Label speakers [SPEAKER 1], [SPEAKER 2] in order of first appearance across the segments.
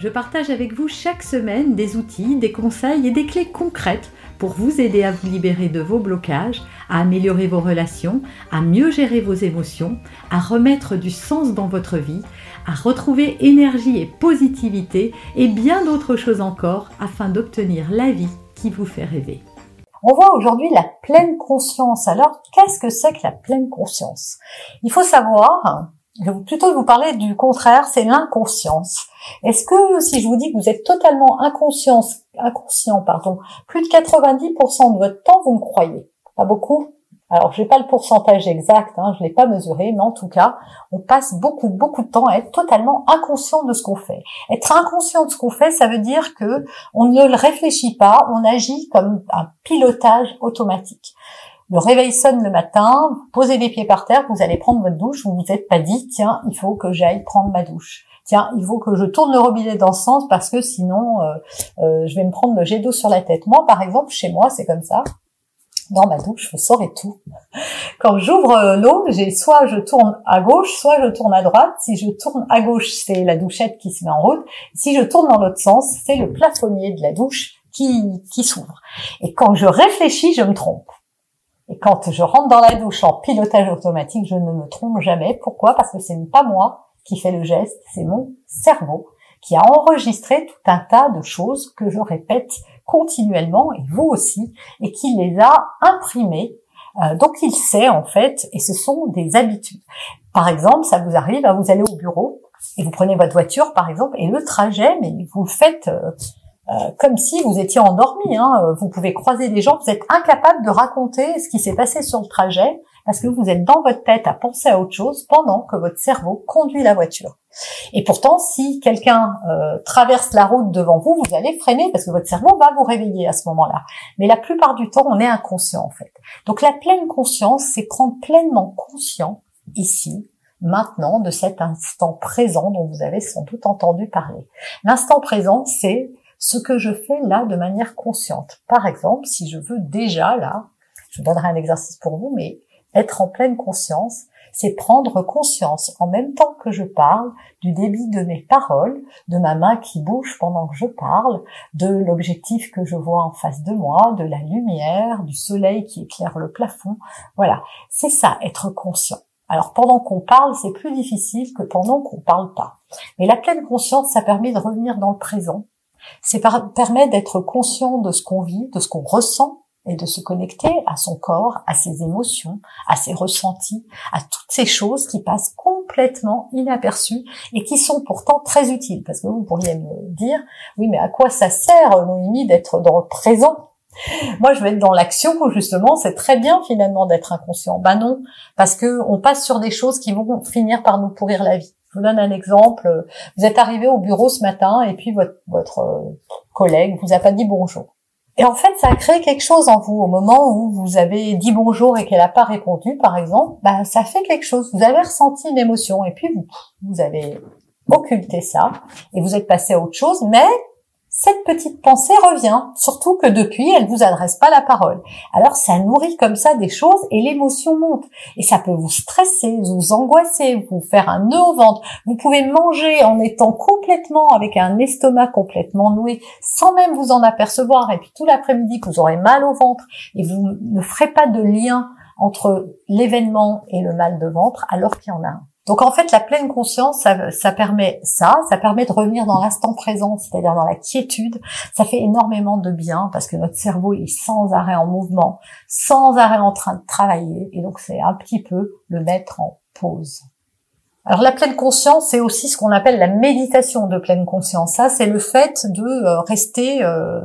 [SPEAKER 1] je partage avec vous chaque semaine des outils, des conseils et des clés concrètes pour vous aider à vous libérer de vos blocages, à améliorer vos relations, à mieux gérer vos émotions, à remettre du sens dans votre vie, à retrouver énergie et positivité et bien d'autres choses encore afin d'obtenir la vie qui vous fait rêver.
[SPEAKER 2] On voit aujourd'hui la pleine conscience. Alors, qu'est-ce que c'est que la pleine conscience? Il faut savoir, je vais plutôt vous parler du contraire, c'est l'inconscience. Est-ce que si je vous dis que vous êtes totalement inconscient, inconscient pardon, plus de 90% de votre temps, vous me croyez? Pas beaucoup alors, je n'ai pas le pourcentage exact, hein, je l'ai pas mesuré, mais en tout cas, on passe beaucoup, beaucoup de temps à être totalement inconscient de ce qu'on fait. Être inconscient de ce qu'on fait, ça veut dire que on ne le réfléchit pas, on agit comme un pilotage automatique. Le réveil sonne le matin, vous posez les pieds par terre, vous allez prendre votre douche, vous vous êtes pas dit, tiens, il faut que j'aille prendre ma douche. Tiens, il faut que je tourne le robinet dans ce sens parce que sinon, euh, euh, je vais me prendre le jet d'eau sur la tête. Moi, par exemple, chez moi, c'est comme ça dans ma douche, je saurais tout. Quand j'ouvre euh, l'eau, j'ai soit je tourne à gauche, soit je tourne à droite. Si je tourne à gauche, c'est la douchette qui se met en route. Si je tourne dans l'autre sens, c'est le plafonnier de la douche qui, qui s'ouvre. Et quand je réfléchis, je me trompe. Quand je rentre dans la douche en pilotage automatique, je ne me trompe jamais. Pourquoi? Parce que ce n'est pas moi qui fais le geste, c'est mon cerveau qui a enregistré tout un tas de choses que je répète continuellement, et vous aussi, et qui les a imprimées. Euh, donc il sait en fait, et ce sont des habitudes. Par exemple, ça vous arrive, hein, vous allez au bureau, et vous prenez votre voiture par exemple, et le trajet, mais vous le faites euh, euh, comme si vous étiez endormi. Hein. Vous pouvez croiser des gens, vous êtes incapable de raconter ce qui s'est passé sur le trajet parce que vous êtes dans votre tête à penser à autre chose pendant que votre cerveau conduit la voiture. Et pourtant, si quelqu'un euh, traverse la route devant vous, vous allez freiner parce que votre cerveau va vous réveiller à ce moment-là. Mais la plupart du temps, on est inconscient en fait. Donc la pleine conscience, c'est prendre pleinement conscient ici, maintenant, de cet instant présent dont vous avez sans doute entendu parler. L'instant présent, c'est ce que je fais là de manière consciente. Par exemple, si je veux déjà là, je donnerai un exercice pour vous, mais être en pleine conscience, c'est prendre conscience en même temps que je parle du débit de mes paroles, de ma main qui bouge pendant que je parle, de l'objectif que je vois en face de moi, de la lumière, du soleil qui éclaire le plafond. Voilà, c'est ça, être conscient. Alors pendant qu'on parle, c'est plus difficile que pendant qu'on parle pas. Mais la pleine conscience, ça permet de revenir dans le présent, c'est permet d'être conscient de ce qu'on vit, de ce qu'on ressent et de se connecter à son corps, à ses émotions, à ses ressentis, à toutes ces choses qui passent complètement inaperçues et qui sont pourtant très utiles. Parce que vous pourriez me dire, oui, mais à quoi ça sert, Noémie, d'être dans le présent? Moi, je vais être dans l'action justement, c'est très bien finalement d'être inconscient. Ben non, parce que on passe sur des choses qui vont finir par nous pourrir la vie. Je vous donne un exemple. Vous êtes arrivé au bureau ce matin et puis votre, votre euh, collègue vous a pas dit bonjour. Et en fait, ça a créé quelque chose en vous au moment où vous avez dit bonjour et qu'elle n'a pas répondu, par exemple. Ben, ça fait quelque chose. Vous avez ressenti une émotion et puis vous, vous avez occulté ça et vous êtes passé à autre chose, mais cette petite pensée revient, surtout que depuis, elle vous adresse pas la parole. Alors ça nourrit comme ça des choses et l'émotion monte. Et ça peut vous stresser, vous angoisser, vous faire un nœud au ventre. Vous pouvez manger en étant complètement avec un estomac complètement noué, sans même vous en apercevoir. Et puis tout l'après-midi, vous aurez mal au ventre et vous ne ferez pas de lien entre l'événement et le mal de ventre alors qu'il y en a un. Donc en fait, la pleine conscience, ça, permet ça, ça permet de revenir dans l'instant présent, c'est-à-dire dans la quiétude. Ça fait énormément de bien parce que notre cerveau est sans arrêt en mouvement, sans arrêt en train de travailler, et donc c'est un petit peu le mettre en pause. Alors la pleine conscience, c'est aussi ce qu'on appelle la méditation de pleine conscience. Ça, c'est le fait de euh, rester euh,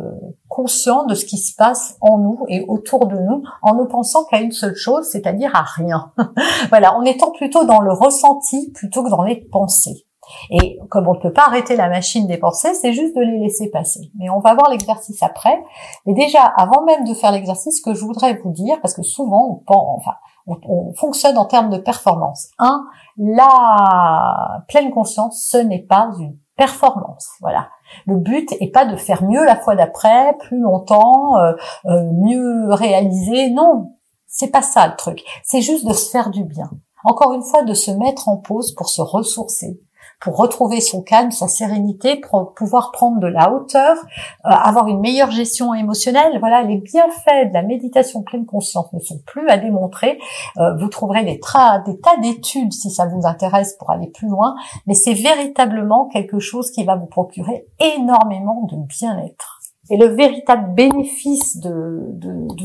[SPEAKER 2] conscient de ce qui se passe en nous et autour de nous, en ne pensant qu'à une seule chose, c'est-à-dire à rien. voilà, en étant plutôt dans le ressenti plutôt que dans les pensées. Et comme on ne peut pas arrêter la machine des pensées, c'est juste de les laisser passer. Mais on va voir l'exercice après. Mais déjà, avant même de faire l'exercice, ce que je voudrais vous dire, parce que souvent on, pense, enfin, on, fonctionne en termes de performance. Un, la pleine conscience, ce n'est pas une performance. Voilà. Le but est pas de faire mieux la fois d'après, plus longtemps, euh, euh, mieux réaliser. Non, c'est pas ça le truc. C'est juste de se faire du bien. Encore une fois, de se mettre en pause pour se ressourcer, pour retrouver son calme, sa sérénité, pour pouvoir prendre de la hauteur, euh, avoir une meilleure gestion émotionnelle. Voilà, les bienfaits de la méditation pleine conscience ne sont plus à démontrer. Euh, vous trouverez des, des tas d'études si ça vous intéresse pour aller plus loin, mais c'est véritablement quelque chose qui va vous procurer énormément de bien-être. Et le véritable bénéfice de,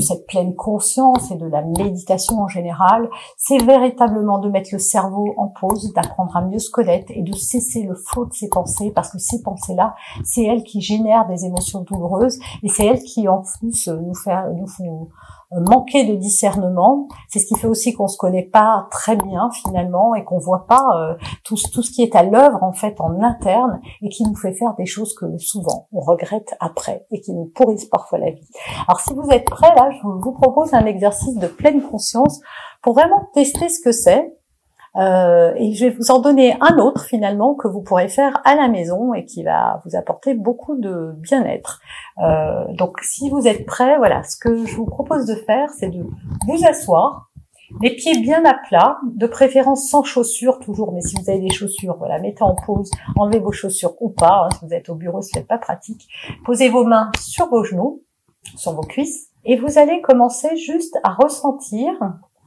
[SPEAKER 2] cette pleine conscience et de la méditation en général, c'est véritablement de mettre le cerveau en pause, d'apprendre à mieux se connaître et de cesser le flot de ses pensées, parce que ces pensées-là, c'est elles qui génèrent des émotions douloureuses et c'est elles qui en plus faire, nous font manquer de discernement. C'est ce qui fait aussi qu'on se connaît pas très bien finalement et qu'on voit pas euh, tout, tout ce qui est à l'œuvre en fait en interne et qui nous fait faire des choses que souvent on regrette après et qui nous pourrissent parfois la vie. Alors si vous êtes prêts là, je vous propose un exercice de pleine conscience pour vraiment tester ce que c'est euh, et je vais vous en donner un autre finalement que vous pourrez faire à la maison et qui va vous apporter beaucoup de bien-être. Euh, donc si vous êtes prêts, voilà, ce que je vous propose de faire, c'est de vous asseoir, les pieds bien à plat, de préférence sans chaussures toujours, mais si vous avez des chaussures, voilà, mettez en pause, enlevez vos chaussures ou pas, hein, si vous êtes au bureau, ce n'est pas pratique. Posez vos mains sur vos genoux, sur vos cuisses, et vous allez commencer juste à ressentir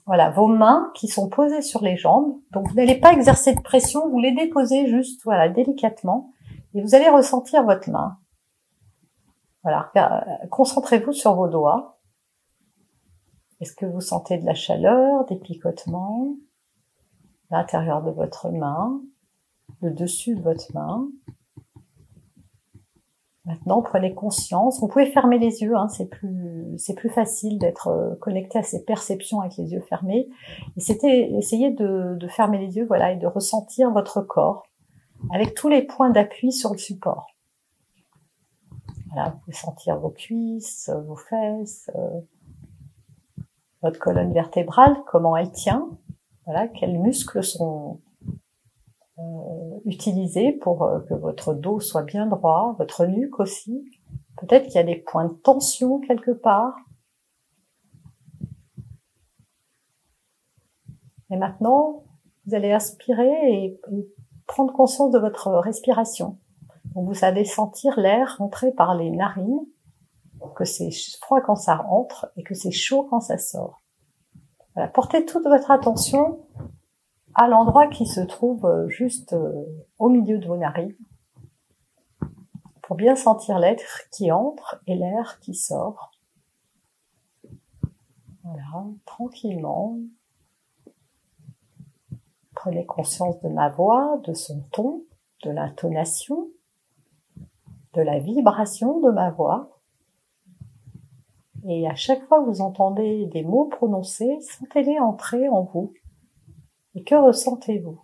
[SPEAKER 2] voilà, vos mains qui sont posées sur les jambes. Donc vous n'allez pas exercer de pression, vous les déposez juste, voilà, délicatement, et vous allez ressentir votre main. Voilà, euh, concentrez-vous sur vos doigts. Est-ce que vous sentez de la chaleur, des picotements? L'intérieur de votre main, le dessus de votre main Maintenant, prenez conscience. Vous pouvez fermer les yeux, hein, c'est plus c'est plus facile d'être euh, connecté à ses perceptions avec les yeux fermés. Et c'était essayer de, de, fermer les yeux, voilà, et de ressentir votre corps avec tous les points d'appui sur le support. Voilà, vous pouvez sentir vos cuisses, vos fesses, euh, votre colonne vertébrale, comment elle tient. Voilà, quels muscles sont utiliser pour euh, que votre dos soit bien droit, votre nuque aussi. Peut-être qu'il y a des points de tension quelque part. Et maintenant, vous allez aspirer et prendre conscience de votre respiration. vous allez sentir l'air rentrer par les narines, que c'est froid quand ça rentre et que c'est chaud quand ça sort. Portez toute votre attention à l'endroit qui se trouve euh, juste euh, au milieu de vos narines pour bien sentir l'air qui entre et l'air qui sort. Voilà, tranquillement. Prenez conscience de ma voix, de son ton, de l'intonation, de la vibration de ma voix. Et à chaque fois que vous entendez des mots prononcés, sentez-les entrer en vous. Et que ressentez-vous?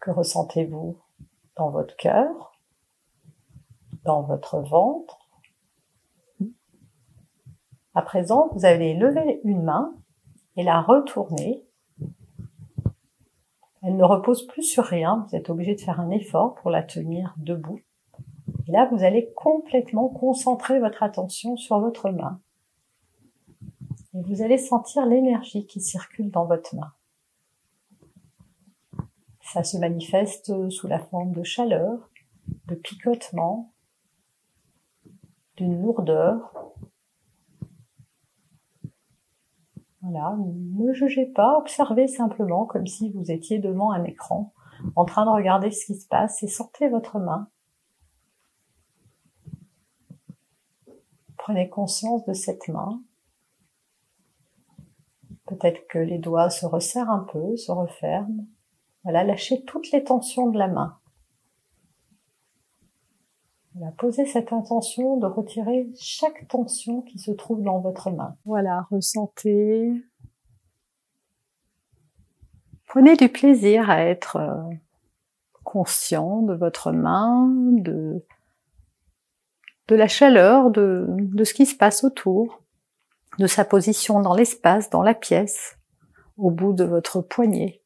[SPEAKER 2] Que ressentez-vous dans votre cœur, dans votre ventre? À présent, vous allez lever une main et la retourner. Elle ne repose plus sur rien, vous êtes obligé de faire un effort pour la tenir debout. Et là, vous allez complètement concentrer votre attention sur votre main. Et vous allez sentir l'énergie qui circule dans votre main. Ça se manifeste sous la forme de chaleur, de picotement, d'une lourdeur. Voilà, ne jugez pas, observez simplement comme si vous étiez devant un écran, en train de regarder ce qui se passe et sortez votre main. Prenez conscience de cette main Peut-être que les doigts se resserrent un peu, se referment. Voilà, lâchez toutes les tensions de la main. Voilà, posez cette intention de retirer chaque tension qui se trouve dans votre main. Voilà, ressentez. Prenez du plaisir à être euh, conscient de votre main, de, la chaleur, de ce qui se passe autour, de sa position dans l'espace, dans la pièce, au bout de votre poignet.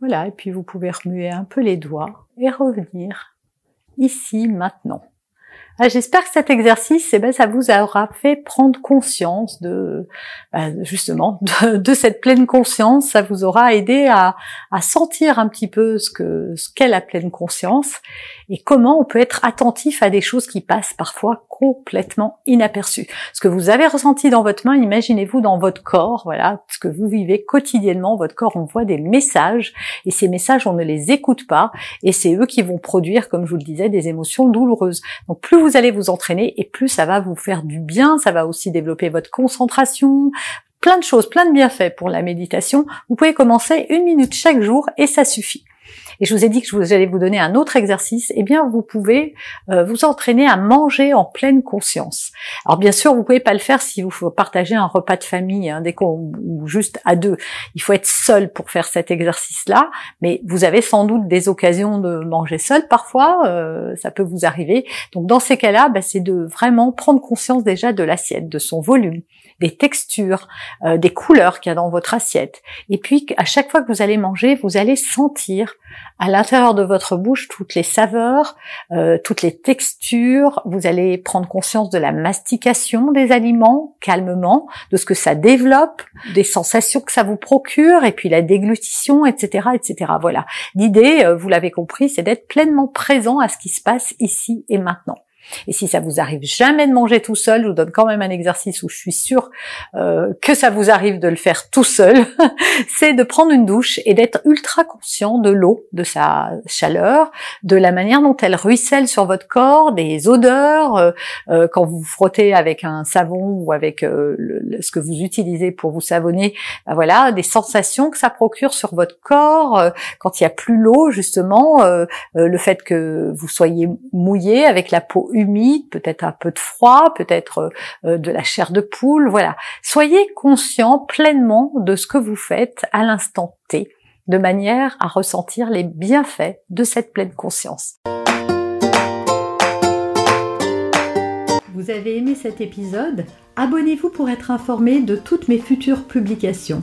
[SPEAKER 2] Voilà, et puis vous pouvez remuer un peu les doigts et revenir ici, maintenant. Ah, j'espère que cet exercice, eh ben, ça vous aura fait prendre conscience de, bah, justement, de, cette pleine conscience. Ça vous aura aidé à, sentir un petit peu ce ce qu'est la pleine conscience et comment on peut être attentif à des choses qui passent parfois complètement inaperçues. Ce que vous avez ressenti dans votre main, imaginez-vous dans votre corps, voilà, ce que vous vivez quotidiennement. Votre corps envoie des messages et ces messages, on ne les écoute pas et c'est eux qui vont produire, comme je vous le disais, des émotions douloureuses. Donc plus vous allez vous entraîner et plus ça va vous faire du bien, ça va aussi développer votre concentration, plein de choses, plein de bienfaits pour la méditation. Vous pouvez commencer une minute chaque jour et ça suffit et je vous ai dit que je vous allais vous donner un autre exercice, eh bien vous pouvez euh, vous entraîner à manger en pleine conscience. Alors bien sûr, vous pouvez pas le faire si vous partagez un repas de famille, hein, dès qu'on ou juste à deux. Il faut être seul pour faire cet exercice-là, mais vous avez sans doute des occasions de manger seul parfois, euh, ça peut vous arriver. Donc dans ces cas-là, bah, c'est de vraiment prendre conscience déjà de l'assiette, de son volume, des textures, euh, des couleurs qu'il y a dans votre assiette. Et puis à chaque fois que vous allez manger, vous allez sentir à l'intérieur de votre bouche toutes les saveurs, euh, toutes les textures. Vous allez prendre conscience de la mastication des aliments calmement, de ce que ça développe, des sensations que ça vous procure, et puis la déglutition, etc., etc. Voilà. L'idée, euh, vous l'avez compris, c'est d'être pleinement présent à ce qui se passe ici et maintenant. Et si ça vous arrive jamais de manger tout seul, je vous donne quand même un exercice où je suis sûre euh, que ça vous arrive de le faire tout seul, c'est de prendre une douche et d'être ultra conscient de l'eau, de sa chaleur, de la manière dont elle ruisselle sur votre corps, des odeurs, euh, euh, quand vous frottez avec un savon ou avec ce que vous utilisez pour vous savonner, ben voilà, des sensations que ça procure sur votre corps, quand il y a plus l'eau justement, le fait que vous soyez mouillé avec la peau humide, peut-être un peu de froid, peut-être euh, de la chair de poule, voilà. Soyez conscient pleinement de ce que vous faites à l'instant T, de manière à ressentir les bienfaits de cette pleine conscience.
[SPEAKER 1] Vous avez aimé cet épisode? Abonnez-vous pour être informé de toutes mes futures publications.